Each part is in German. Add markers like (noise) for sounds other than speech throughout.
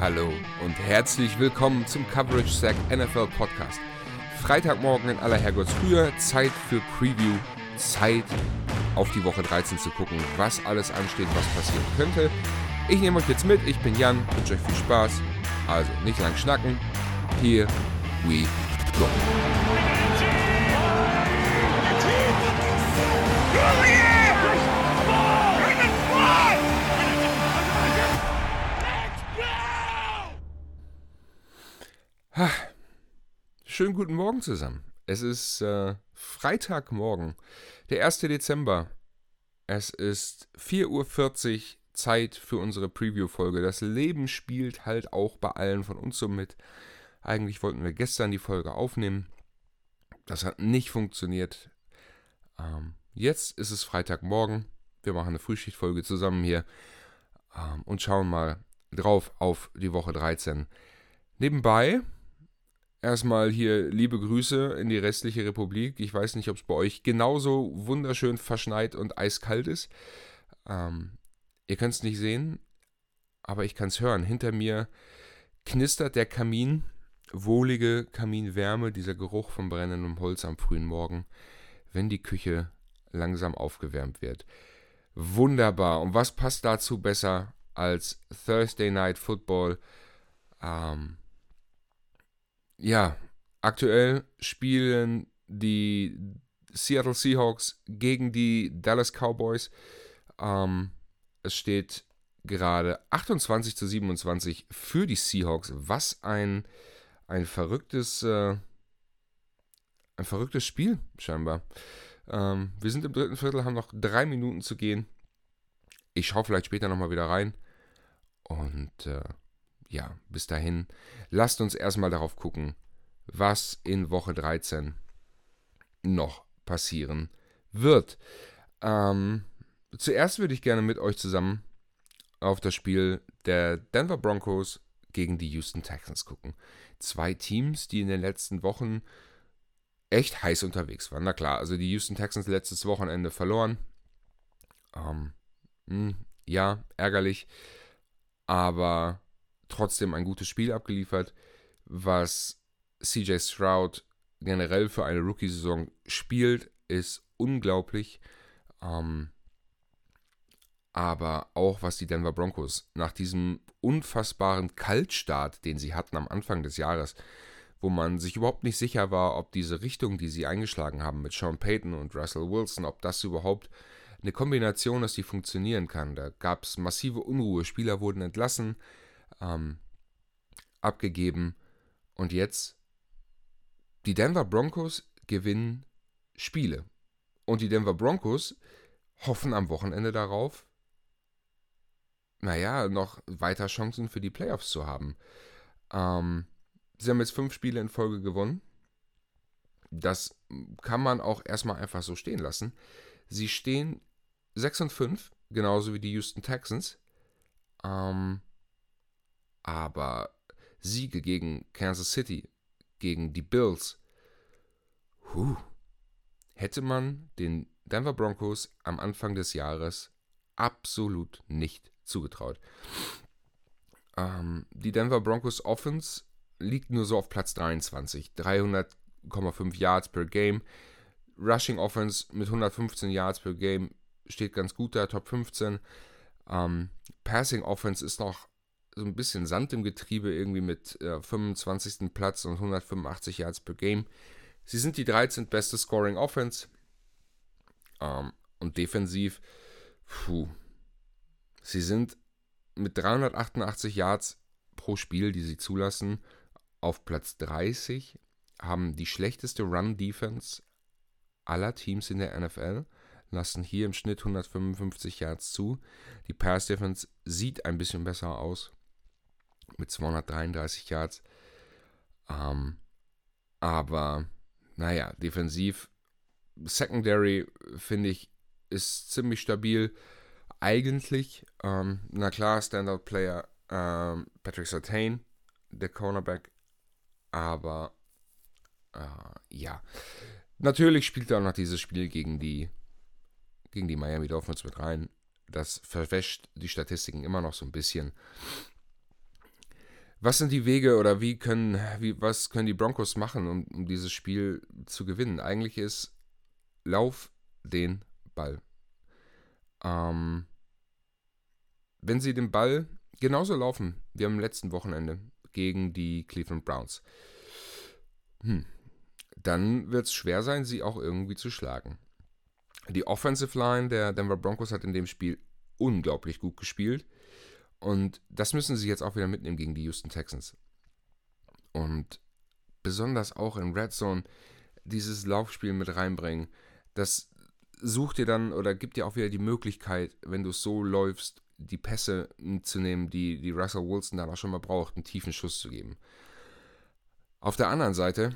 Hallo und herzlich willkommen zum Coverage Sack NFL Podcast. Freitagmorgen in aller Herrgottsfrühe, Zeit für Preview, Zeit auf die Woche 13 zu gucken, was alles ansteht, was passieren könnte. Ich nehme euch jetzt mit, ich bin Jan, wünsche euch viel Spaß. Also nicht lang schnacken, here we go. Schönen guten Morgen zusammen. Es ist äh, Freitagmorgen, der 1. Dezember. Es ist 4.40 Uhr Zeit für unsere Preview-Folge. Das Leben spielt halt auch bei allen von uns so mit. Eigentlich wollten wir gestern die Folge aufnehmen. Das hat nicht funktioniert. Ähm, jetzt ist es Freitagmorgen. Wir machen eine Frühschichtfolge zusammen hier ähm, und schauen mal drauf auf die Woche 13. Nebenbei Erstmal hier liebe Grüße in die restliche Republik. Ich weiß nicht, ob es bei euch genauso wunderschön verschneit und eiskalt ist. Ähm, ihr könnt es nicht sehen, aber ich kann es hören. Hinter mir knistert der Kamin, wohlige Kaminwärme, dieser Geruch von brennendem Holz am frühen Morgen, wenn die Küche langsam aufgewärmt wird. Wunderbar. Und was passt dazu besser als Thursday Night Football? Ähm, ja, aktuell spielen die Seattle Seahawks gegen die Dallas Cowboys. Ähm, es steht gerade 28 zu 27 für die Seahawks. Was ein, ein verrücktes, äh, ein verrücktes Spiel, scheinbar. Ähm, wir sind im dritten Viertel, haben noch drei Minuten zu gehen. Ich schaue vielleicht später nochmal wieder rein. Und äh, ja, bis dahin, lasst uns erstmal darauf gucken, was in Woche 13 noch passieren wird. Ähm, zuerst würde ich gerne mit euch zusammen auf das Spiel der Denver Broncos gegen die Houston Texans gucken. Zwei Teams, die in den letzten Wochen echt heiß unterwegs waren. Na klar, also die Houston Texans letztes Wochenende verloren. Ähm, mh, hm, ja, ärgerlich. Aber trotzdem ein gutes Spiel abgeliefert, was CJ Stroud generell für eine Rookie-Saison spielt, ist unglaublich. Ähm, aber auch was die Denver Broncos nach diesem unfassbaren Kaltstart, den sie hatten am Anfang des Jahres, wo man sich überhaupt nicht sicher war, ob diese Richtung, die sie eingeschlagen haben mit Sean Payton und Russell Wilson, ob das überhaupt eine Kombination ist, die funktionieren kann. Da gab es massive Unruhe, Spieler wurden entlassen, ähm, abgegeben. Und jetzt, die Denver Broncos gewinnen Spiele. Und die Denver Broncos hoffen am Wochenende darauf, naja, noch weiter Chancen für die Playoffs zu haben. Ähm, sie haben jetzt fünf Spiele in Folge gewonnen. Das kann man auch erstmal einfach so stehen lassen. Sie stehen 6 und 5, genauso wie die Houston Texans. Ähm, aber Siege gegen Kansas City, gegen die Bills, huh, hätte man den Denver Broncos am Anfang des Jahres absolut nicht zugetraut. Ähm, die Denver Broncos Offense liegt nur so auf Platz 23, 300,5 Yards per Game. Rushing Offense mit 115 Yards per Game steht ganz gut da, Top 15. Ähm, Passing Offense ist noch so ein bisschen Sand im Getriebe, irgendwie mit äh, 25. Platz und 185 Yards per Game. Sie sind die 13. beste Scoring Offense. Ähm, und defensiv, puh. Sie sind mit 388 Yards pro Spiel, die sie zulassen, auf Platz 30, haben die schlechteste Run-Defense aller Teams in der NFL lassen hier im Schnitt 155 Yards zu. Die Pass Defense sieht ein bisschen besser aus mit 233 Yards. Ähm, aber naja, defensiv, Secondary finde ich ist ziemlich stabil. Eigentlich, ähm, na klar, Standout-Player ähm, Patrick Sertain, der Cornerback, aber äh, ja, natürlich spielt er auch noch dieses Spiel gegen die gegen die Miami Dolphins mit rein. Das verwäscht die Statistiken immer noch so ein bisschen. Was sind die Wege oder wie können, wie, was können die Broncos machen, um, um dieses Spiel zu gewinnen? Eigentlich ist Lauf den Ball. Ähm, wenn sie den Ball genauso laufen wie am letzten Wochenende gegen die Cleveland Browns, hm, dann wird es schwer sein, sie auch irgendwie zu schlagen. Die Offensive Line der Denver Broncos hat in dem Spiel unglaublich gut gespielt. Und das müssen sie jetzt auch wieder mitnehmen gegen die Houston Texans. Und besonders auch in Red Zone dieses Laufspiel mit reinbringen. Das sucht dir dann oder gibt dir auch wieder die Möglichkeit, wenn du so läufst, die Pässe zu nehmen, die, die Russell Wilson dann auch schon mal braucht, einen tiefen Schuss zu geben. Auf der anderen Seite,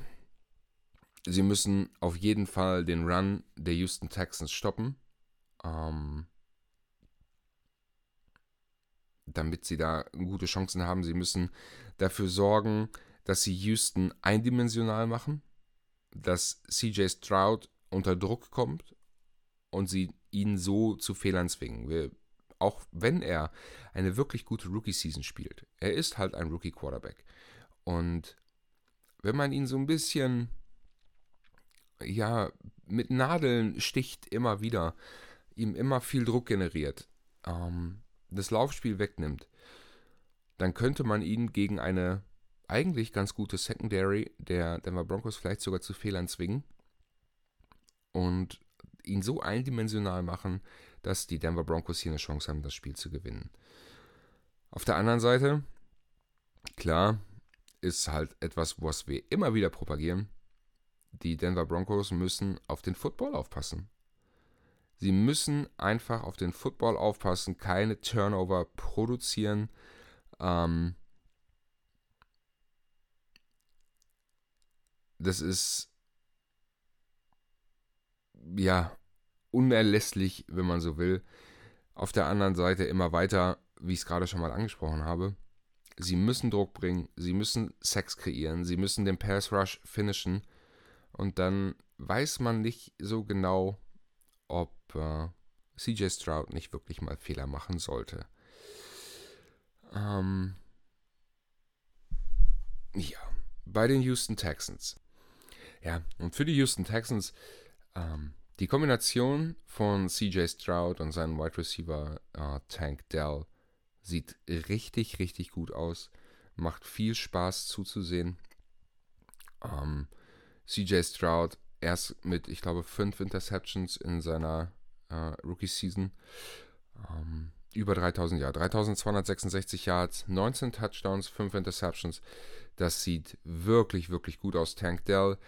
sie müssen auf jeden Fall den Run der Houston Texans stoppen. Ähm, damit sie da gute Chancen haben. Sie müssen dafür sorgen, dass sie Houston eindimensional machen, dass CJ Stroud unter Druck kommt und sie ihn so zu Fehlern zwingen. Wir, auch wenn er eine wirklich gute Rookie-Season spielt. Er ist halt ein Rookie-Quarterback. Und wenn man ihn so ein bisschen, ja, mit Nadeln sticht immer wieder, ihm immer viel Druck generiert, ähm, das Laufspiel wegnimmt, dann könnte man ihn gegen eine eigentlich ganz gute Secondary der Denver Broncos vielleicht sogar zu Fehlern zwingen und ihn so eindimensional machen, dass die Denver Broncos hier eine Chance haben, das Spiel zu gewinnen. Auf der anderen Seite, klar, ist halt etwas, was wir immer wieder propagieren. Die Denver Broncos müssen auf den Football aufpassen. Sie müssen einfach auf den Football aufpassen, keine Turnover produzieren. Ähm, das ist ja unerlässlich, wenn man so will. Auf der anderen Seite immer weiter, wie ich es gerade schon mal angesprochen habe. Sie müssen Druck bringen, sie müssen Sex kreieren, sie müssen den Pass Rush finishen und dann weiß man nicht so genau, ob äh, CJ Stroud nicht wirklich mal Fehler machen sollte. Ähm, ja, bei den Houston Texans. Ja, und für die Houston Texans, ähm, die Kombination von CJ Stroud und seinem Wide Receiver äh, Tank Dell sieht richtig, richtig gut aus. Macht viel Spaß zuzusehen. Ähm, CJ Stroud erst mit, ich glaube, fünf Interceptions in seiner Rookie-Season. Ähm, über 3000 Yards, 3266 Yards, 19 Touchdowns, 5 Interceptions. Das sieht wirklich, wirklich gut aus. Tank Dell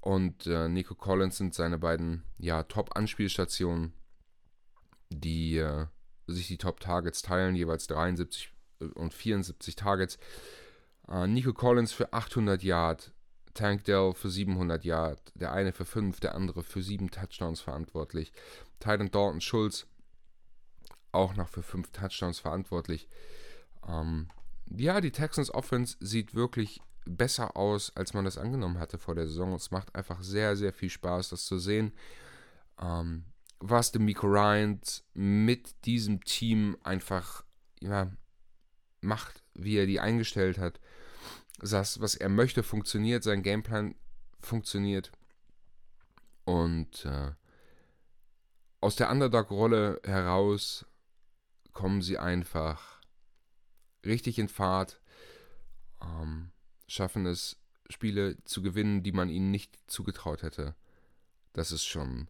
und äh, Nico Collins sind seine beiden ja, Top-Anspielstationen, die äh, sich die Top-Targets teilen, jeweils 73 äh, und 74 Targets. Äh, Nico Collins für 800 Yards, Tank Dell für 700 Yards, der eine für 5, der andere für 7 Touchdowns verantwortlich. Titan Dalton Schulz auch noch für 5 Touchdowns verantwortlich. Ähm, ja, die Texans Offense sieht wirklich besser aus, als man das angenommen hatte vor der Saison. Es macht einfach sehr, sehr viel Spaß, das zu sehen. Ähm, was Miko Ryans mit diesem Team einfach ja, macht, wie er die eingestellt hat das, was er möchte, funktioniert, sein Gameplan funktioniert. Und äh, aus der Underdog-Rolle heraus kommen sie einfach richtig in Fahrt, ähm, schaffen es, Spiele zu gewinnen, die man ihnen nicht zugetraut hätte. Das ist schon,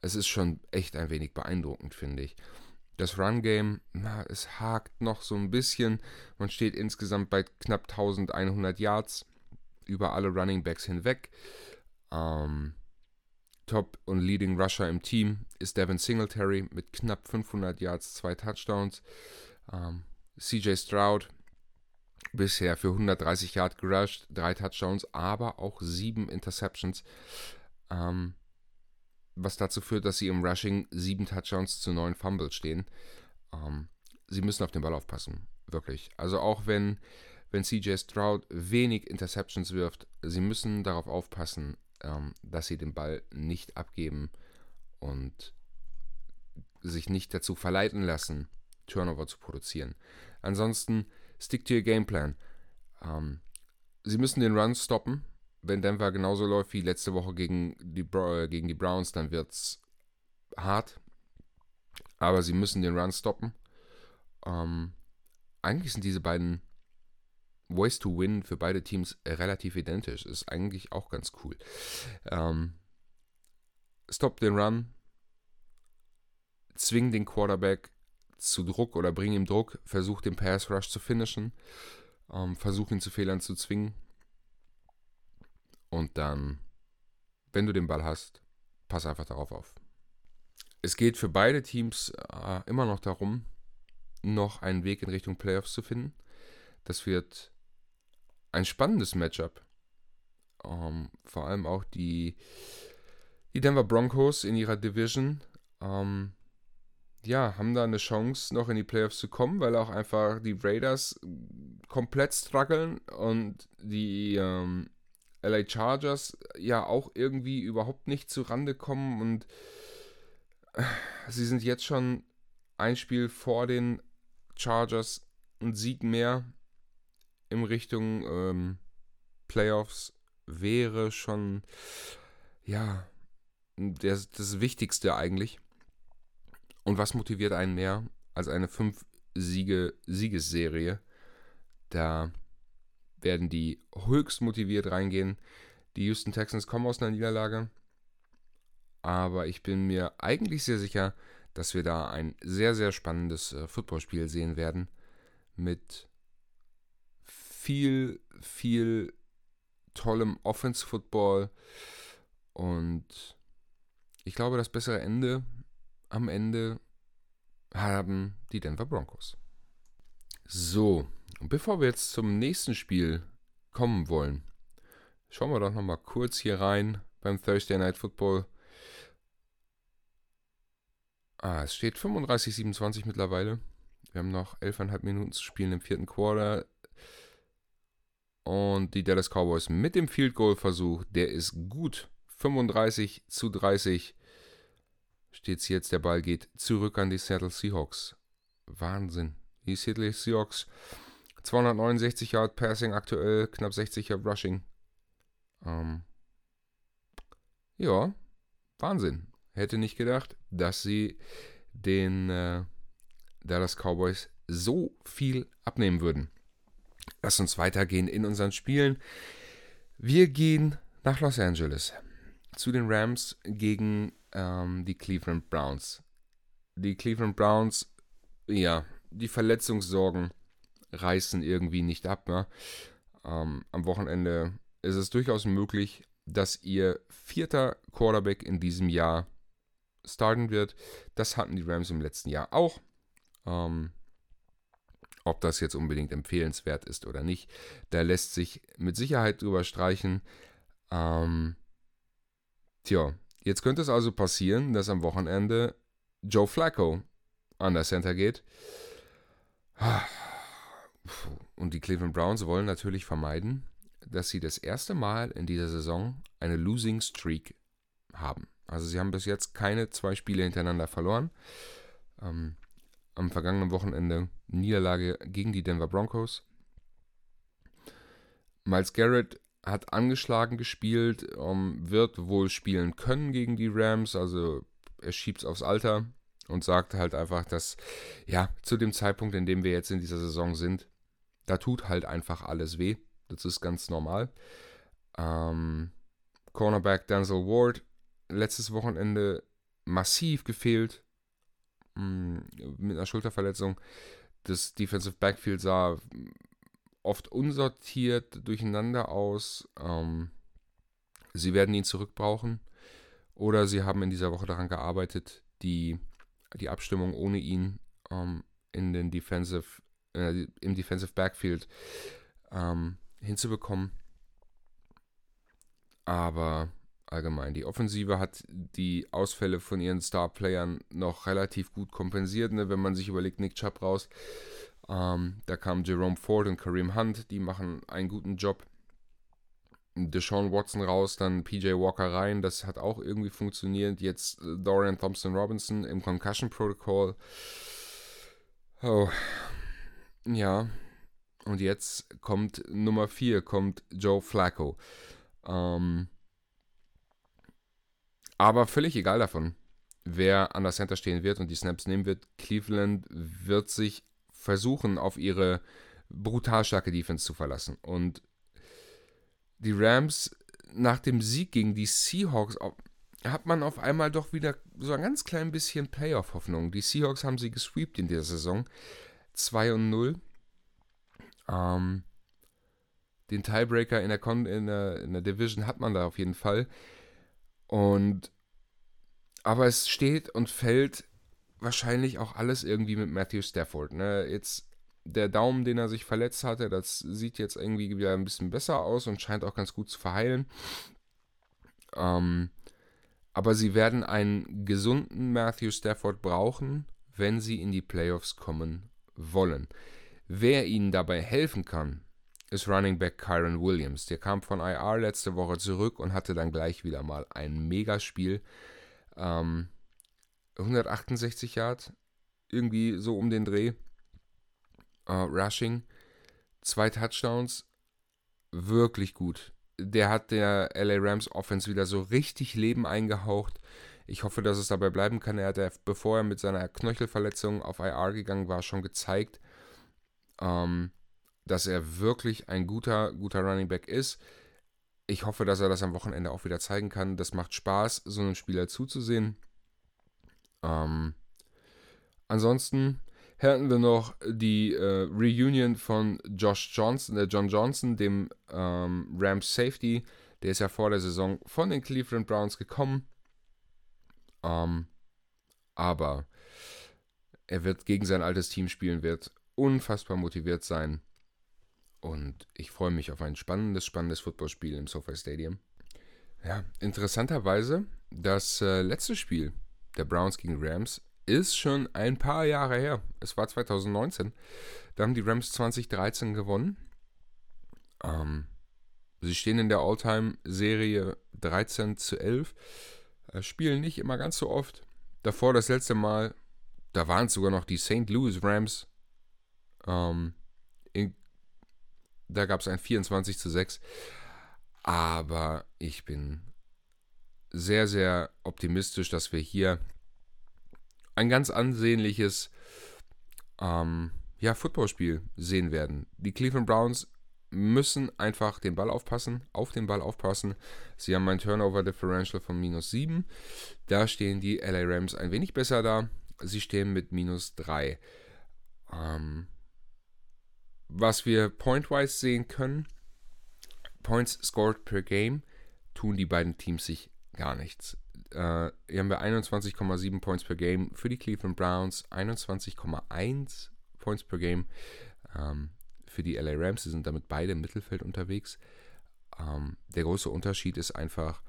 es ist schon echt ein wenig beeindruckend, finde ich. Das Run-Game, es hakt noch so ein bisschen. Man steht insgesamt bei knapp 1100 Yards über alle Running Backs hinweg. Ähm, Top und Leading Rusher im Team ist Devin Singletary mit knapp 500 Yards, zwei Touchdowns. Ähm, CJ Stroud bisher für 130 Yards gerusht, drei Touchdowns, aber auch sieben Interceptions. Ähm, was dazu führt, dass sie im Rushing sieben Touchdowns zu neun Fumbles stehen. Ähm, sie müssen auf den Ball aufpassen, wirklich. Also auch wenn, wenn CJ Stroud wenig Interceptions wirft, sie müssen darauf aufpassen, ähm, dass sie den Ball nicht abgeben und sich nicht dazu verleiten lassen, Turnover zu produzieren. Ansonsten stick to your Gameplan. Ähm, sie müssen den Run stoppen. Wenn Denver genauso läuft wie letzte Woche gegen die, äh, gegen die Browns, dann wird es hart. Aber sie müssen den Run stoppen. Ähm, eigentlich sind diese beiden Ways to Win für beide Teams relativ identisch. Ist eigentlich auch ganz cool. Ähm, stop den Run, zwing den Quarterback zu Druck oder bring ihm Druck, versuch den Pass Rush zu finishen, ähm, versuch ihn zu Fehlern zu zwingen. Und dann, wenn du den Ball hast, pass einfach darauf auf. Es geht für beide Teams äh, immer noch darum, noch einen Weg in Richtung Playoffs zu finden. Das wird ein spannendes Matchup. Ähm, vor allem auch die, die Denver Broncos in ihrer Division. Ähm, ja, haben da eine Chance, noch in die Playoffs zu kommen, weil auch einfach die Raiders komplett strugglen und die ähm, LA Chargers ja auch irgendwie überhaupt nicht zu Rande kommen und äh, sie sind jetzt schon ein Spiel vor den Chargers, ein Sieg mehr in Richtung ähm, Playoffs wäre schon, ja, das, das Wichtigste eigentlich. Und was motiviert einen mehr als eine 5-Siege-Siegesserie? Da werden die höchst motiviert reingehen. Die Houston Texans kommen aus einer Niederlage. Aber ich bin mir eigentlich sehr sicher, dass wir da ein sehr, sehr spannendes äh, Footballspiel sehen werden. Mit viel, viel tollem Offense-Football. Und ich glaube, das bessere Ende am Ende haben die Denver Broncos. So, und bevor wir jetzt zum nächsten Spiel kommen wollen, schauen wir doch nochmal kurz hier rein beim Thursday Night Football. Ah, es steht 35-27 mittlerweile. Wir haben noch 11,5 Minuten zu spielen im vierten Quarter. Und die Dallas Cowboys mit dem Field Goal Versuch, der ist gut. 35 zu 30 steht es jetzt. Der Ball geht zurück an die Seattle Seahawks. Wahnsinn. Die Seattle Seahawks 269 Yard Passing aktuell, knapp 60 Yard Rushing. Ähm, ja, Wahnsinn. Hätte nicht gedacht, dass sie den äh, Dallas Cowboys so viel abnehmen würden. Lass uns weitergehen in unseren Spielen. Wir gehen nach Los Angeles zu den Rams gegen ähm, die Cleveland Browns. Die Cleveland Browns, ja, die Verletzungssorgen reißen irgendwie nicht ab. Ne? Ähm, am Wochenende ist es durchaus möglich, dass ihr vierter Quarterback in diesem Jahr starten wird. Das hatten die Rams im letzten Jahr auch. Ähm, ob das jetzt unbedingt empfehlenswert ist oder nicht, da lässt sich mit Sicherheit drüber streichen. Ähm, tja, jetzt könnte es also passieren, dass am Wochenende Joe Flacco an der Center geht. Und die Cleveland Browns wollen natürlich vermeiden, dass sie das erste Mal in dieser Saison eine Losing Streak haben. Also sie haben bis jetzt keine zwei Spiele hintereinander verloren. Ähm, am vergangenen Wochenende Niederlage gegen die Denver Broncos. Miles Garrett hat angeschlagen gespielt, ähm, wird wohl spielen können gegen die Rams, also er schiebt es aufs Alter und sagt halt einfach, dass ja, zu dem Zeitpunkt, in dem wir jetzt in dieser Saison sind, da tut halt einfach alles weh. Das ist ganz normal. Ähm, Cornerback Denzel Ward, letztes Wochenende massiv gefehlt, Mm, mit einer Schulterverletzung. Das Defensive Backfield sah oft unsortiert durcheinander aus. Ähm, sie werden ihn zurückbrauchen. Oder sie haben in dieser Woche daran gearbeitet, die, die Abstimmung ohne ihn ähm, in den Defensive, äh, im Defensive Backfield ähm, hinzubekommen. Aber allgemein. Die Offensive hat die Ausfälle von ihren Star-Playern noch relativ gut kompensiert. Ne? Wenn man sich überlegt, Nick Chubb raus, ähm, da kamen Jerome Ford und Kareem Hunt, die machen einen guten Job. Deshaun Watson raus, dann PJ Walker rein, das hat auch irgendwie funktioniert. Jetzt äh, Dorian Thompson Robinson im Concussion Protocol. Oh, ja. Und jetzt kommt Nummer 4, kommt Joe Flacco. Ähm, aber völlig egal davon, wer an der Center stehen wird und die Snaps nehmen wird. Cleveland wird sich versuchen, auf ihre brutal starke Defense zu verlassen. Und die Rams nach dem Sieg gegen die Seahawks hat man auf einmal doch wieder so ein ganz klein bisschen Playoff-Hoffnung. Die Seahawks haben sie gesweept in der Saison. 2 und 0. Ähm, den Tiebreaker in der, Con in, der, in der Division hat man da auf jeden Fall. Und aber es steht und fällt wahrscheinlich auch alles irgendwie mit Matthew Stafford. Ne? Jetzt der Daumen, den er sich verletzt hatte, das sieht jetzt irgendwie wieder ein bisschen besser aus und scheint auch ganz gut zu verheilen. Ähm, aber sie werden einen gesunden Matthew Stafford brauchen, wenn sie in die Playoffs kommen wollen. Wer ihnen dabei helfen kann, ist Running Back Kyron Williams. Der kam von IR letzte Woche zurück und hatte dann gleich wieder mal ein Megaspiel. Ähm, 168 Yard, irgendwie so um den Dreh. Uh, Rushing, zwei Touchdowns, wirklich gut. Der hat der LA Rams Offense wieder so richtig Leben eingehaucht. Ich hoffe, dass es dabei bleiben kann. Er hat, bevor er mit seiner Knöchelverletzung auf IR gegangen war, schon gezeigt, ähm, dass er wirklich ein guter, guter Running Back ist. Ich hoffe, dass er das am Wochenende auch wieder zeigen kann. Das macht Spaß, so einem Spieler zuzusehen. Ähm, ansonsten hätten wir noch die äh, Reunion von Josh Johnson, äh, John Johnson, dem ähm, Rams Safety. Der ist ja vor der Saison von den Cleveland Browns gekommen. Ähm, aber er wird gegen sein altes Team spielen, wird unfassbar motiviert sein. Und ich freue mich auf ein spannendes, spannendes Footballspiel im SoFi Stadium. Ja, interessanterweise, das äh, letzte Spiel der Browns gegen Rams ist schon ein paar Jahre her. Es war 2019. Da haben die Rams 2013 gewonnen. Ähm, sie stehen in der All-Time-Serie 13 zu 11. Äh, spielen nicht immer ganz so oft. Davor das letzte Mal, da waren es sogar noch die St. Louis Rams. Ähm, in, da gab es ein 24 zu 6. Aber ich bin sehr, sehr optimistisch, dass wir hier ein ganz ansehnliches ähm, ja, Footballspiel sehen werden. Die Cleveland Browns müssen einfach den Ball aufpassen, auf den Ball aufpassen. Sie haben ein Turnover Differential von minus 7. Da stehen die LA Rams ein wenig besser da. Sie stehen mit minus 3. Ähm, was wir pointwise sehen können, Points scored per Game, tun die beiden Teams sich gar nichts. Äh, hier haben wir 21,7 Points per Game für die Cleveland Browns, 21,1 Points per Game ähm, für die LA Rams. Sie sind damit beide im Mittelfeld unterwegs. Ähm, der große Unterschied ist einfach,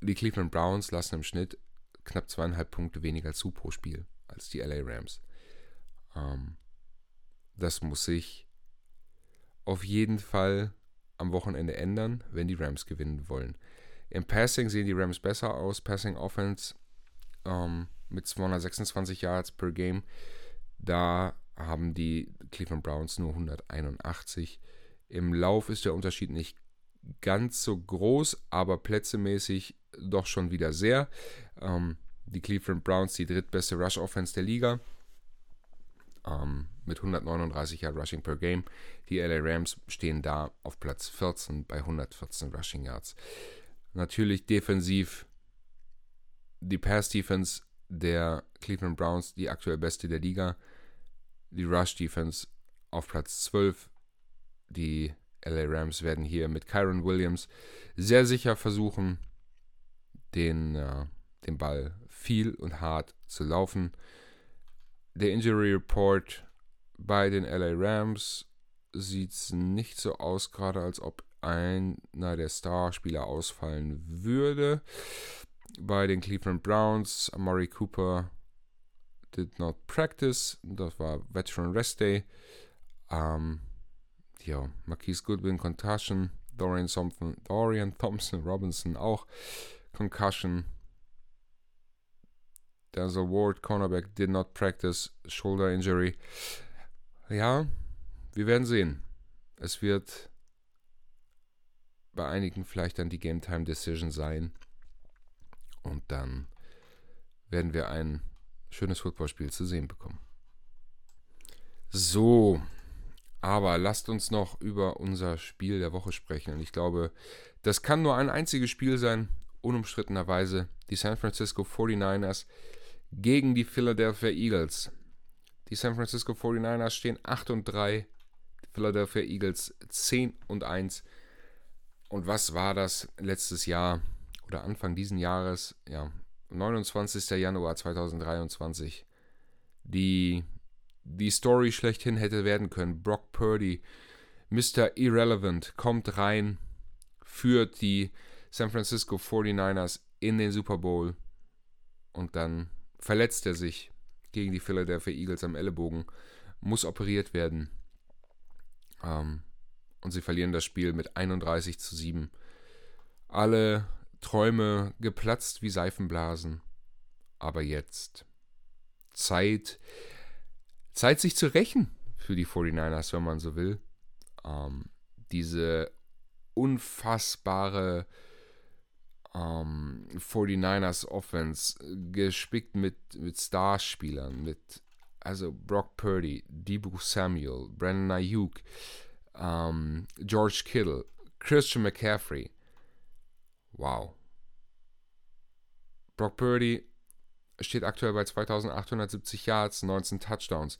die Cleveland Browns lassen im Schnitt knapp zweieinhalb Punkte weniger zu pro Spiel als die LA Rams. Ähm, das muss sich auf jeden Fall am Wochenende ändern, wenn die Rams gewinnen wollen. Im Passing sehen die Rams besser aus. Passing Offense ähm, mit 226 Yards per Game. Da haben die Cleveland Browns nur 181. Im Lauf ist der Unterschied nicht ganz so groß, aber plätzemäßig doch schon wieder sehr. Ähm, die Cleveland Browns die drittbeste Rush Offense der Liga ähm, mit 139 Yard Rushing per Game. Die LA Rams stehen da auf Platz 14 bei 114 Rushing Yards. Natürlich defensiv die Pass-Defense der Cleveland Browns, die aktuell beste der Liga. Die Rush-Defense auf Platz 12. Die LA Rams werden hier mit Kyron Williams sehr sicher versuchen, den, äh, den Ball viel und hart zu laufen. Der Injury Report bei den LA Rams sieht nicht so aus, gerade als ob einer der Starspieler ausfallen würde. Bei den Cleveland Browns, Amari Cooper did not practice. Das war Veteran Rest Day. Ähm, ja, Marquise Goodwin Concussion, Dorian Thompson, Dorian Thompson (laughs) Robinson auch Concussion. Der Ward Cornerback did not practice, Shoulder Injury. Ja, wir werden sehen. Es wird bei einigen vielleicht dann die Game Time Decision sein. Und dann werden wir ein schönes Footballspiel zu sehen bekommen. So, aber lasst uns noch über unser Spiel der Woche sprechen. Und ich glaube, das kann nur ein einziges Spiel sein, unumstrittenerweise. Die San Francisco 49ers gegen die Philadelphia Eagles. Die San Francisco 49ers stehen 8 und 3, die Philadelphia Eagles 10 und 1. Und was war das letztes Jahr oder Anfang diesen Jahres? Ja, 29. Januar 2023. Die die Story schlechthin hätte werden können. Brock Purdy, Mr. Irrelevant, kommt rein, führt die San Francisco 49ers in den Super Bowl und dann verletzt er sich gegen die Philadelphia Eagles am Ellenbogen, muss operiert werden. Ähm, und sie verlieren das Spiel mit 31 zu 7. Alle Träume geplatzt wie Seifenblasen. Aber jetzt Zeit, Zeit, sich zu rächen für die 49ers, wenn man so will. Ähm, diese unfassbare ähm, 49ers Offense, gespickt mit, mit Starspielern, mit also Brock Purdy, Debo Samuel, Brandon Ayuk, ähm, George Kittle, Christian McCaffrey. Wow. Brock Purdy steht aktuell bei 2870 Yards, 19 Touchdowns.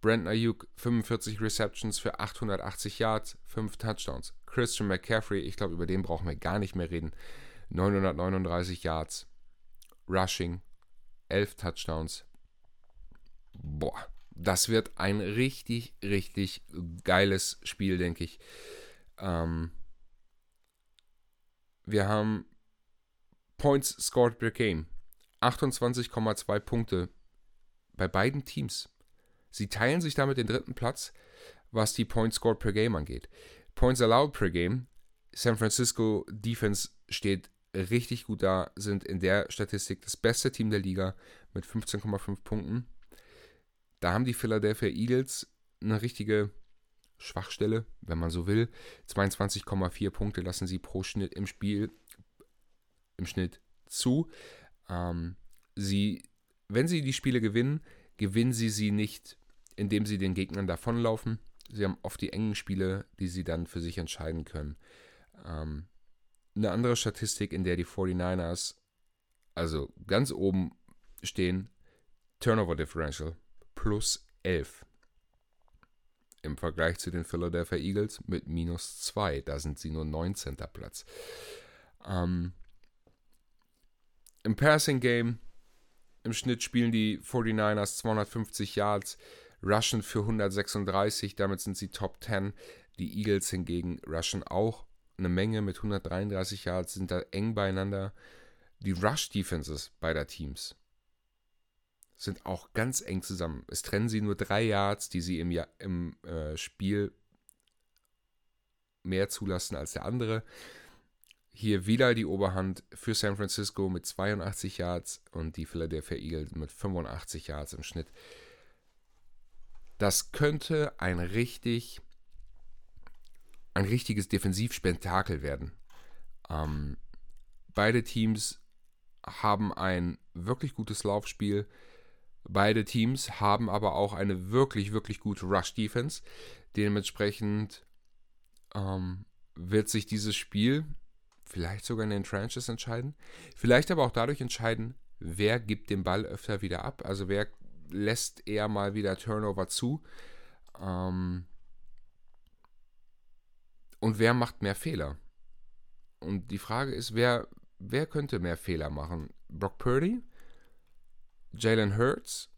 Brandon Ayuk 45 Receptions für 880 Yards, 5 Touchdowns. Christian McCaffrey, ich glaube, über den brauchen wir gar nicht mehr reden. 939 Yards, Rushing, 11 Touchdowns. Boah, das wird ein richtig, richtig geiles Spiel, denke ich. Ähm, wir haben Points scored per game. 28,2 Punkte bei beiden Teams. Sie teilen sich damit den dritten Platz, was die Points scored per Game angeht. Points allowed per Game. San Francisco Defense steht richtig gut da, sind in der Statistik das beste Team der Liga mit 15,5 Punkten. Da haben die Philadelphia Eagles eine richtige Schwachstelle, wenn man so will. 22,4 Punkte lassen sie pro Schnitt im Spiel im Schnitt zu. Ähm, sie, wenn sie die Spiele gewinnen, gewinnen sie sie nicht, indem sie den Gegnern davonlaufen. Sie haben oft die engen Spiele, die sie dann für sich entscheiden können. Ähm, eine andere Statistik, in der die 49ers also ganz oben stehen, Turnover Differential plus 11. Im Vergleich zu den Philadelphia Eagles mit minus 2. Da sind sie nur 19. Platz. Ähm, Im Passing Game im Schnitt spielen die 49ers 250 Yards, rushen für 136, damit sind sie Top 10. Die Eagles hingegen rushen auch eine Menge mit 133 Yards, sind da eng beieinander. Die Rush-Defenses beider Teams sind auch ganz eng zusammen. Es trennen sie nur drei Yards, die sie im, im äh, Spiel mehr zulassen als der andere. Hier wieder die Oberhand für San Francisco mit 82 Yards und die Philadelphia Eagles mit 85 Yards im Schnitt. Das könnte ein richtig, ein richtiges Defensivspektakel werden. Ähm, beide Teams haben ein wirklich gutes Laufspiel. Beide Teams haben aber auch eine wirklich, wirklich gute Rush-Defense. Dementsprechend ähm, wird sich dieses Spiel vielleicht sogar in den Trenches entscheiden. Vielleicht aber auch dadurch entscheiden, wer gibt den Ball öfter wieder ab. Also wer lässt eher mal wieder Turnover zu. Ähm, und wer macht mehr Fehler? Und die Frage ist, wer, wer könnte mehr Fehler machen? Brock Purdy? Jalen Hurts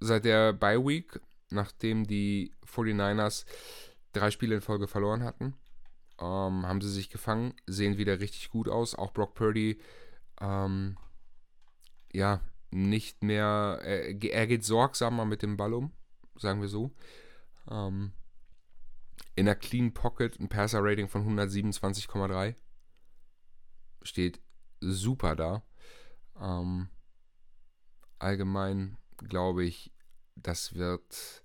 seit der Bye Week, nachdem die 49ers drei Spiele in Folge verloren hatten, ähm, haben sie sich gefangen, sehen wieder richtig gut aus. Auch Brock Purdy, ähm, ja, nicht mehr, er, er, geht sorgsamer mit dem Ball um, sagen wir so. Ähm, in der Clean Pocket ein Passer-Rating von 127,3. Steht super da. Ähm, allgemein glaube ich, das wird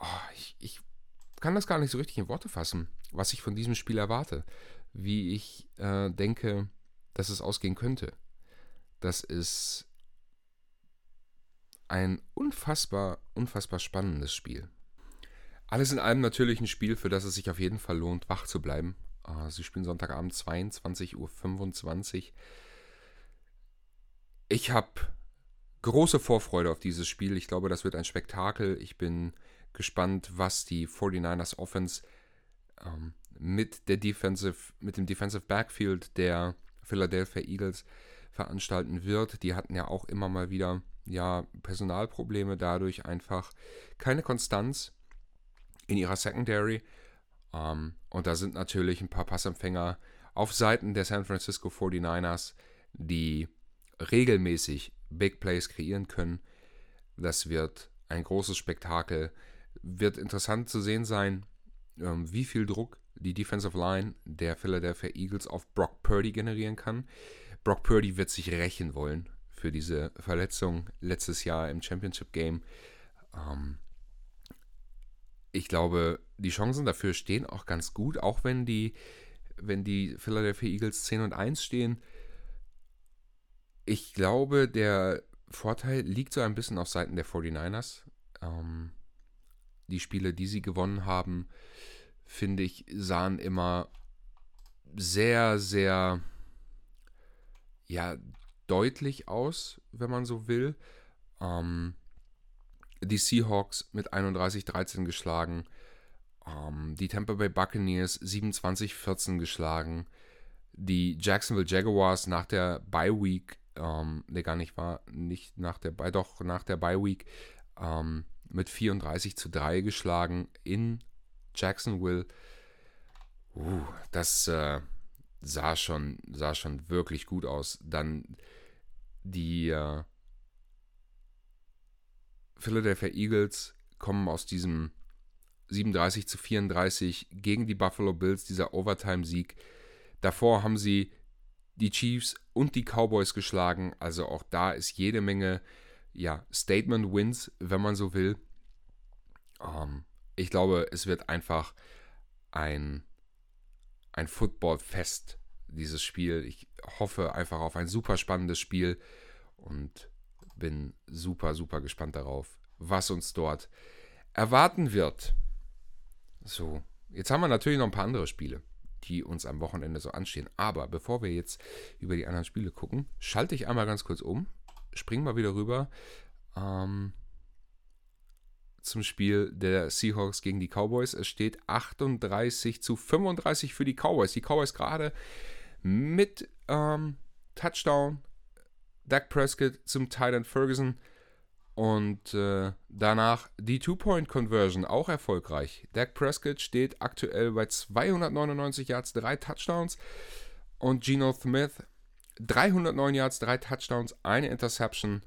oh, ich, ich kann das gar nicht so richtig in Worte fassen, was ich von diesem Spiel erwarte. Wie ich äh, denke, dass es ausgehen könnte. Das ist ein unfassbar, unfassbar spannendes Spiel. Alles in allem natürlich ein Spiel, für das es sich auf jeden Fall lohnt, wach zu bleiben. Uh, sie spielen Sonntagabend 22.25 Uhr. Ich habe große Vorfreude auf dieses Spiel. Ich glaube, das wird ein Spektakel. Ich bin gespannt, was die 49ers Offense ähm, mit der Defensive, mit dem Defensive Backfield der Philadelphia Eagles veranstalten wird. Die hatten ja auch immer mal wieder ja, Personalprobleme dadurch einfach keine Konstanz in ihrer Secondary. Ähm, und da sind natürlich ein paar Passempfänger auf Seiten der San Francisco 49ers, die regelmäßig Big Plays kreieren können. Das wird ein großes Spektakel. Wird interessant zu sehen sein, ähm, wie viel Druck die Defensive Line der Philadelphia Eagles auf Brock Purdy generieren kann. Brock Purdy wird sich rächen wollen für diese Verletzung letztes Jahr im Championship Game. Ähm, ich glaube, die Chancen dafür stehen auch ganz gut, auch wenn die, wenn die Philadelphia Eagles 10 und 1 stehen. Ich glaube, der Vorteil liegt so ein bisschen auf Seiten der 49ers. Ähm, die Spiele, die sie gewonnen haben, finde ich, sahen immer sehr, sehr ja, deutlich aus, wenn man so will. Ähm, die Seahawks mit 31-13 geschlagen. Ähm, die Tampa Bay Buccaneers 27-14 geschlagen. Die Jacksonville Jaguars nach der Bye Week, ähm, ne, gar nicht war, nicht nach der doch nach der Bye Week ähm, mit 34 zu 3 geschlagen in Jacksonville. Uh, das äh, sah, schon, sah schon wirklich gut aus. Dann die äh, Philadelphia Eagles kommen aus diesem 37 zu 34 gegen die Buffalo Bills, dieser Overtime-Sieg. Davor haben sie die Chiefs und die Cowboys geschlagen. Also auch da ist jede Menge ja, Statement-Wins, wenn man so will. Ähm, ich glaube, es wird einfach ein, ein Football-Fest, dieses Spiel. Ich hoffe einfach auf ein super spannendes Spiel und bin super, super gespannt darauf, was uns dort erwarten wird. So, jetzt haben wir natürlich noch ein paar andere Spiele, die uns am Wochenende so anstehen. Aber bevor wir jetzt über die anderen Spiele gucken, schalte ich einmal ganz kurz um, spring mal wieder rüber ähm, zum Spiel der Seahawks gegen die Cowboys. Es steht 38 zu 35 für die Cowboys. Die Cowboys gerade mit ähm, Touchdown Dak Prescott zum Titan Ferguson und äh, danach die Two-Point-Conversion auch erfolgreich. Dak Prescott steht aktuell bei 299 Yards, drei Touchdowns und Geno Smith 309 Yards, drei Touchdowns, eine Interception.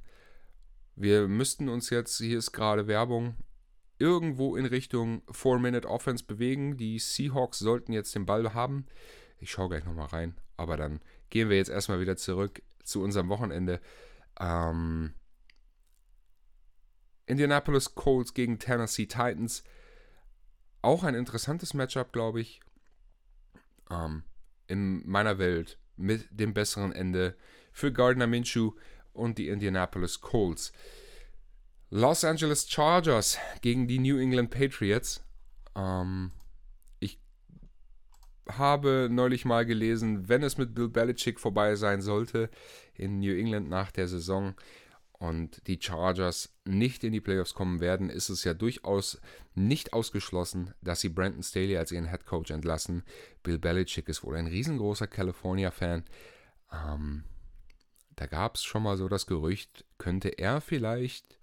Wir müssten uns jetzt, hier ist gerade Werbung, irgendwo in Richtung 4-Minute-Offense bewegen. Die Seahawks sollten jetzt den Ball haben. Ich schaue gleich nochmal rein, aber dann gehen wir jetzt erstmal wieder zurück zu unserem Wochenende. Ähm, Indianapolis Colts gegen Tennessee Titans. Auch ein interessantes Matchup, glaube ich. Ähm, in meiner Welt mit dem besseren Ende für Gardner Minshew und die Indianapolis Colts. Los Angeles Chargers gegen die New England Patriots. Ähm, habe neulich mal gelesen, wenn es mit Bill Belichick vorbei sein sollte in New England nach der Saison und die Chargers nicht in die Playoffs kommen werden, ist es ja durchaus nicht ausgeschlossen, dass sie Brandon Staley als ihren Head Coach entlassen. Bill Belichick ist wohl ein riesengroßer California-Fan. Ähm, da gab es schon mal so das Gerücht, könnte er vielleicht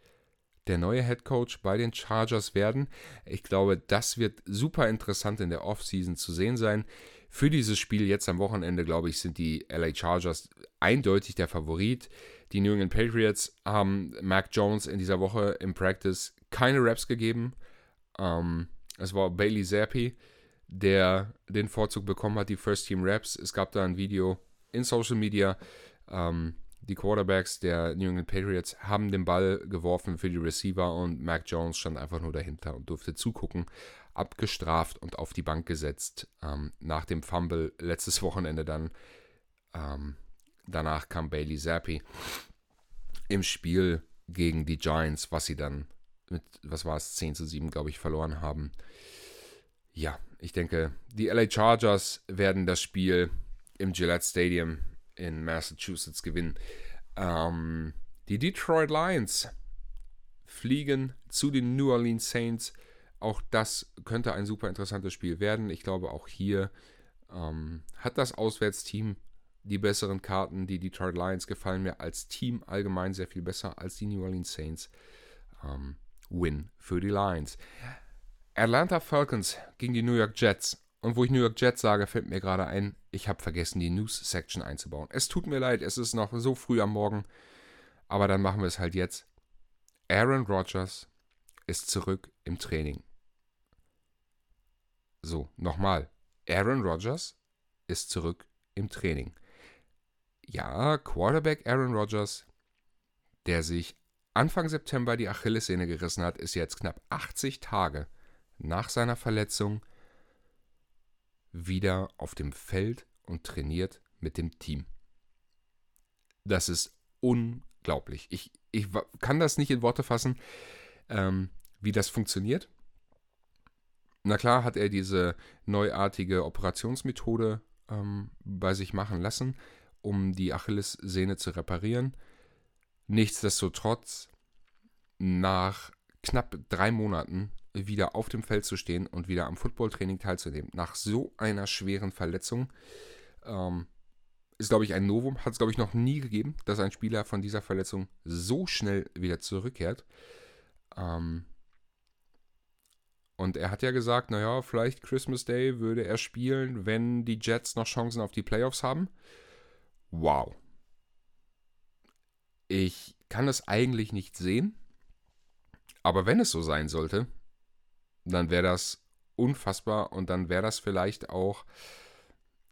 der neue Head Coach bei den Chargers werden. Ich glaube, das wird super interessant in der Offseason zu sehen sein. Für dieses Spiel jetzt am Wochenende, glaube ich, sind die LA Chargers eindeutig der Favorit. Die New England Patriots haben Mac Jones in dieser Woche im Practice keine Raps gegeben. Ähm, es war Bailey Zappi, der den Vorzug bekommen hat, die First Team Raps. Es gab da ein Video in Social Media, ähm, die Quarterbacks der New England Patriots haben den Ball geworfen für die Receiver und Mac Jones stand einfach nur dahinter und durfte zugucken. Abgestraft und auf die Bank gesetzt. Ähm, nach dem Fumble letztes (laughs) Wochenende dann. Ähm, danach kam Bailey Zappi im Spiel gegen die Giants, was sie dann mit, was war es, 10 zu 7, glaube ich, verloren haben. Ja, ich denke, die LA Chargers werden das Spiel im Gillette Stadium in Massachusetts gewinnen. Ähm, die Detroit Lions fliegen zu den New Orleans Saints. Auch das könnte ein super interessantes Spiel werden. Ich glaube, auch hier ähm, hat das Auswärtsteam die besseren Karten. Die Detroit Lions gefallen mir als Team allgemein sehr viel besser als die New Orleans Saints. Ähm, Win für die Lions. Atlanta Falcons gegen die New York Jets. Und wo ich New York Jets sage, fällt mir gerade ein, ich habe vergessen, die News-Section einzubauen. Es tut mir leid, es ist noch so früh am Morgen. Aber dann machen wir es halt jetzt. Aaron Rodgers ist zurück im Training. So, nochmal. Aaron Rodgers ist zurück im Training. Ja, Quarterback Aaron Rodgers, der sich Anfang September die Achillessehne gerissen hat, ist jetzt knapp 80 Tage nach seiner Verletzung wieder auf dem Feld und trainiert mit dem Team. Das ist unglaublich. Ich, ich kann das nicht in Worte fassen, ähm, wie das funktioniert. Na klar hat er diese neuartige Operationsmethode ähm, bei sich machen lassen, um die Achillessehne zu reparieren. Nichtsdestotrotz, nach knapp drei Monaten wieder auf dem Feld zu stehen und wieder am Footballtraining teilzunehmen, nach so einer schweren Verletzung, ähm, ist, glaube ich, ein Novum. Hat es, glaube ich, noch nie gegeben, dass ein Spieler von dieser Verletzung so schnell wieder zurückkehrt. Ähm, und er hat ja gesagt, naja, vielleicht Christmas Day würde er spielen, wenn die Jets noch Chancen auf die Playoffs haben. Wow. Ich kann es eigentlich nicht sehen. Aber wenn es so sein sollte, dann wäre das unfassbar und dann wäre das vielleicht auch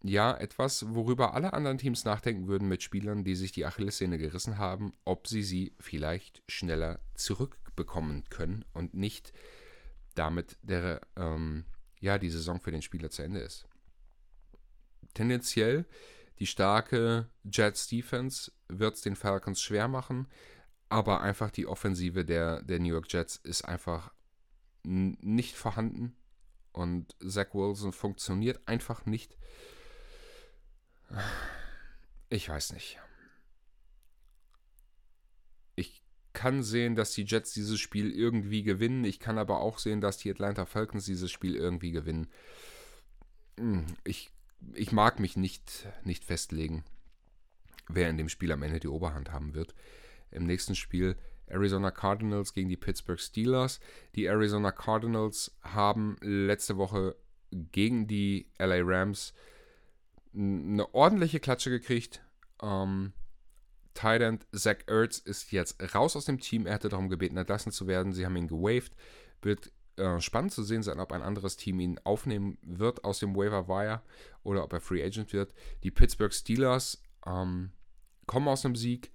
ja etwas, worüber alle anderen Teams nachdenken würden mit Spielern, die sich die Achillessehne gerissen haben, ob sie sie vielleicht schneller zurückbekommen können und nicht damit der ähm, ja die Saison für den Spieler zu Ende ist. Tendenziell die starke Jets Defense wird es den Falcons schwer machen, aber einfach die Offensive der, der New York Jets ist einfach nicht vorhanden und Zach Wilson funktioniert einfach nicht. Ich weiß nicht. Ich kann sehen, dass die Jets dieses Spiel irgendwie gewinnen. Ich kann aber auch sehen, dass die Atlanta Falcons dieses Spiel irgendwie gewinnen. Hm, ich, ich mag mich nicht, nicht festlegen, wer in dem Spiel am Ende die Oberhand haben wird. Im nächsten Spiel Arizona Cardinals gegen die Pittsburgh Steelers. Die Arizona Cardinals haben letzte Woche gegen die LA Rams eine ordentliche Klatsche gekriegt. Ähm, Tight Zach Ertz ist jetzt raus aus dem Team. Er hatte darum gebeten, entlassen zu werden. Sie haben ihn gewaved. Wird äh, spannend zu sehen sein, ob ein anderes Team ihn aufnehmen wird aus dem Waiver Wire oder ob er Free Agent wird. Die Pittsburgh Steelers ähm, kommen aus einem Sieg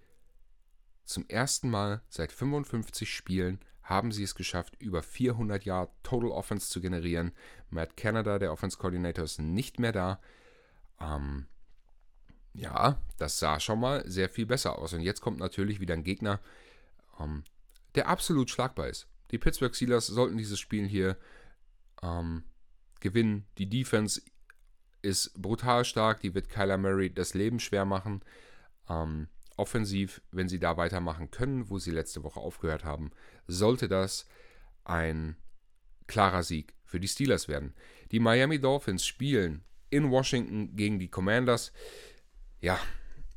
zum ersten Mal seit 55 Spielen haben sie es geschafft, über 400 Yard Total Offense zu generieren. Matt Canada, der Offense Coordinator, ist nicht mehr da. Ähm, ja, das sah schon mal sehr viel besser aus. Und jetzt kommt natürlich wieder ein Gegner, ähm, der absolut schlagbar ist. Die Pittsburgh Steelers sollten dieses Spiel hier ähm, gewinnen. Die Defense ist brutal stark, die wird Kyler Murray das Leben schwer machen. Ähm, offensiv, wenn sie da weitermachen können, wo sie letzte Woche aufgehört haben, sollte das ein klarer Sieg für die Steelers werden. Die Miami Dolphins spielen in Washington gegen die Commanders. Ja,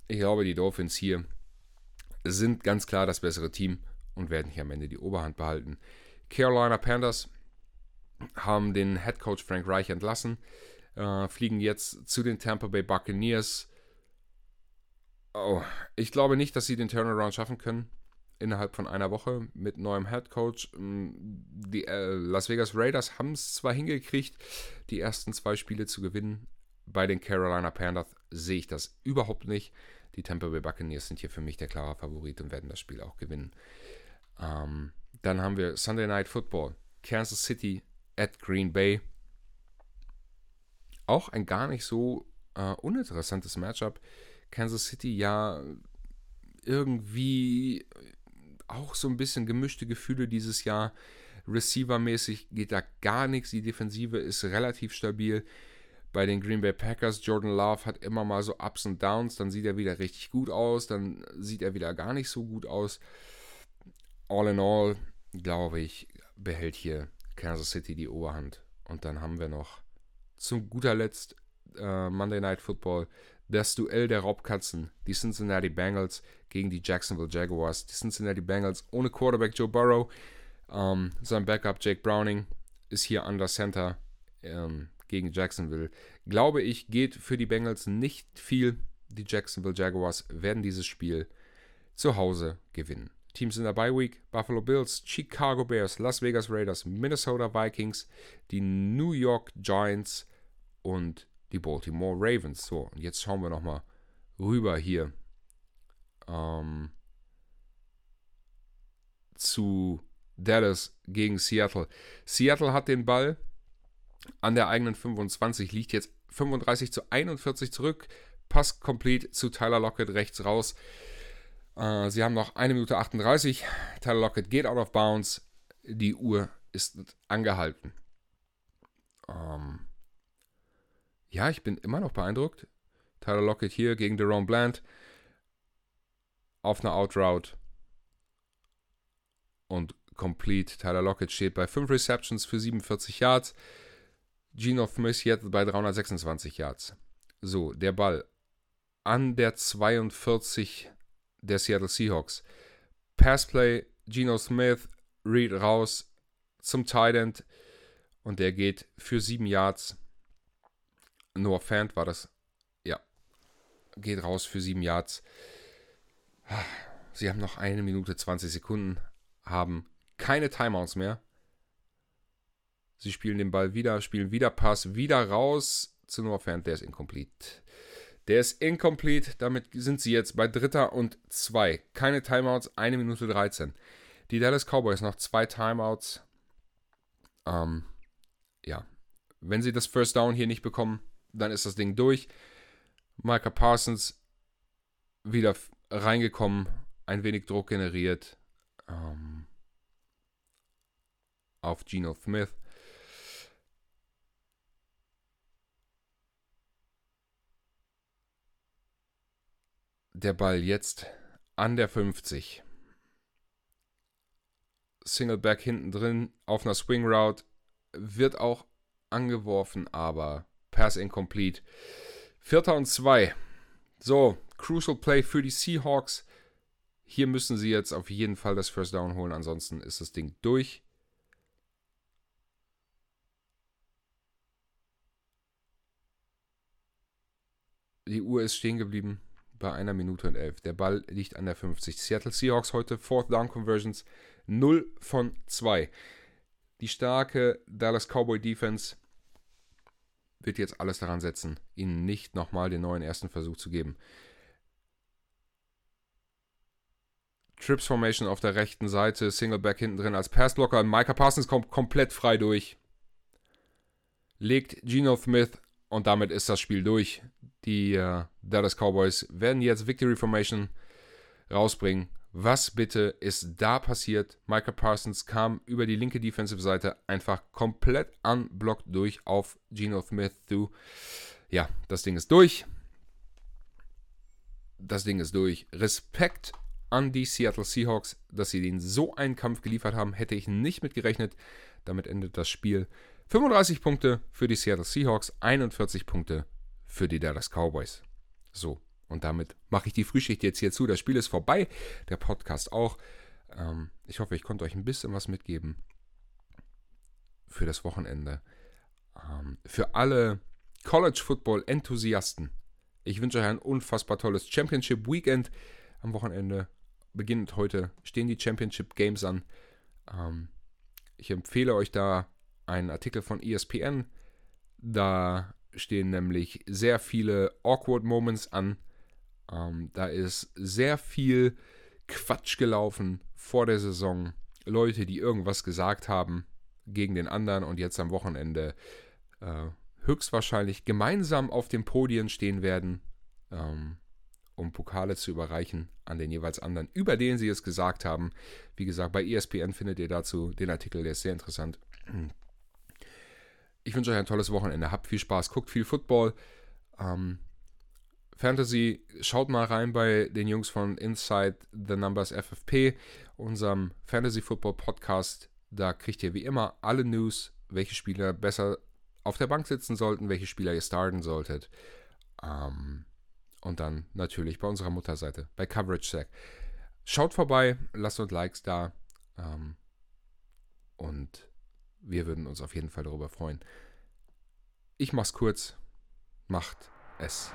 ich glaube, die Dolphins hier sind ganz klar das bessere Team und werden hier am Ende die Oberhand behalten. Carolina Panthers haben den Head Coach Frank Reich entlassen, äh, fliegen jetzt zu den Tampa Bay Buccaneers Oh, ich glaube nicht, dass sie den Turnaround schaffen können innerhalb von einer Woche mit neuem Head Coach. Mm, die äh, Las Vegas Raiders haben es zwar hingekriegt, die ersten zwei Spiele zu gewinnen. Bei den Carolina Panthers sehe ich das überhaupt nicht. Die Tampa Bay Buccaneers sind hier für mich der klare Favorit und werden das Spiel auch gewinnen. Ähm, dann haben wir Sunday Night Football. Kansas City at Green Bay. Auch ein gar nicht so äh, uninteressantes Matchup. Kansas City ja irgendwie auch so ein bisschen gemischte Gefühle dieses Jahr. Receiver-mäßig geht da gar nichts. Die Defensive ist relativ stabil. Bei den Green Bay Packers, Jordan Love hat immer mal so Ups und Downs. Dann sieht er wieder richtig gut aus, dann sieht er wieder gar nicht so gut aus. All in all, glaube ich, behält hier Kansas City die Oberhand. Und dann haben wir noch zum guter Letzt äh, Monday Night Football das Duell der Raubkatzen. Die Cincinnati Bengals gegen die Jacksonville Jaguars. Die Cincinnati Bengals ohne Quarterback Joe Burrow. Ähm, sein Backup Jake Browning ist hier an der Center ähm, gegen Jacksonville. Glaube ich, geht für die Bengals nicht viel. Die Jacksonville Jaguars werden dieses Spiel zu Hause gewinnen. Teams in der Bye Week: Buffalo Bills, Chicago Bears, Las Vegas Raiders, Minnesota Vikings, die New York Giants und die Baltimore Ravens. So, und jetzt schauen wir nochmal rüber hier ähm, zu Dallas gegen Seattle. Seattle hat den Ball an der eigenen 25, liegt jetzt 35 zu 41 zurück. Pass komplett zu Tyler Lockett rechts raus. Äh, sie haben noch 1 Minute 38. Tyler Lockett geht out of bounds. Die Uhr ist angehalten. Ähm, ja, ich bin immer noch beeindruckt. Tyler Lockett hier gegen Jerome Bland auf einer Outroute und complete. Tyler Lockett steht bei 5 Receptions für 47 Yards. Geno Smith jetzt bei 326 Yards. So, der Ball an der 42 der Seattle Seahawks. Passplay, Geno Smith, Read raus zum Tight End und der geht für 7 Yards. Noah Fant war das. Ja, geht raus für 7 Yards. Sie haben noch eine Minute 20 Sekunden, haben keine Timeouts mehr. Sie spielen den Ball wieder, spielen wieder Pass, wieder raus zu Noah Fant. Der ist incomplete. Der ist incomplete. Damit sind sie jetzt bei Dritter und zwei. Keine Timeouts, eine Minute 13. Die Dallas Cowboys noch zwei Timeouts. Ähm, ja. Wenn sie das First Down hier nicht bekommen, dann ist das Ding durch. Micah Parsons wieder reingekommen, ein wenig Druck generiert ähm, auf Geno Smith. Der Ball jetzt an der 50. Singleback hinten drin auf einer Swing Route wird auch angeworfen, aber Pass incomplete. Vierter und zwei. So, Crucial Play für die Seahawks. Hier müssen sie jetzt auf jeden Fall das First Down holen, ansonsten ist das Ding durch. Die Uhr ist stehen geblieben bei einer Minute und elf. Der Ball liegt an der 50. Seattle Seahawks heute Fourth Down Conversions 0 von 2. Die starke Dallas Cowboy Defense wird jetzt alles daran setzen, ihnen nicht nochmal den neuen ersten Versuch zu geben. Trips Formation auf der rechten Seite, Singleback hinten drin als Passblocker. Micah Parsons kommt komplett frei durch. Legt Geno Smith und damit ist das Spiel durch. Die äh, Dallas Cowboys werden jetzt Victory Formation rausbringen. Was bitte ist da passiert? Micah Parsons kam über die linke Defensive Seite einfach komplett unblockt durch auf Geno Smith. Du. Ja, das Ding ist durch. Das Ding ist durch. Respekt an die Seattle Seahawks, dass sie den so einen Kampf geliefert haben, hätte ich nicht mit gerechnet. Damit endet das Spiel. 35 Punkte für die Seattle Seahawks, 41 Punkte für die Dallas Cowboys. So, und damit mache ich die Frühschicht jetzt hier zu. Das Spiel ist vorbei, der Podcast auch. Ähm, ich hoffe, ich konnte euch ein bisschen was mitgeben für das Wochenende. Ähm, für alle College Football Enthusiasten. Ich wünsche euch ein unfassbar tolles Championship Weekend am Wochenende. Beginnt heute, stehen die Championship Games an. Ähm, ich empfehle euch da einen Artikel von ESPN. Da stehen nämlich sehr viele Awkward Moments an Ähm, da ist sehr viel Quatsch gelaufen vor der Saison. Leute, die irgendwas gesagt haben gegen den anderen und jetzt am Wochenende äh, höchstwahrscheinlich gemeinsam auf den Podien stehen werden, ähm, um Pokale zu überreichen an den jeweils anderen, über den sie es gesagt haben. Wie gesagt, bei ESPN findet ihr dazu den Artikel, der ist sehr interessant. Ich wünsche euch ein tolles Wochenende. Habt viel Spaß, guckt viel Football. Ähm, Fantasy, schaut mal rein bei den Jungs von Inside the Numbers FFP, unserem Fantasy Football Podcast. Da kriegt ihr wie immer alle News, welche Spieler besser auf der Bank sitzen sollten, welche Spieler ihr starten solltet. Ähm, und dann natürlich bei unserer Mutterseite, bei Coverage Sack. Schaut vorbei, lasst uns Likes da. Ähm, und wir würden uns auf jeden Fall darüber freuen. Ich mach's kurz. Macht es.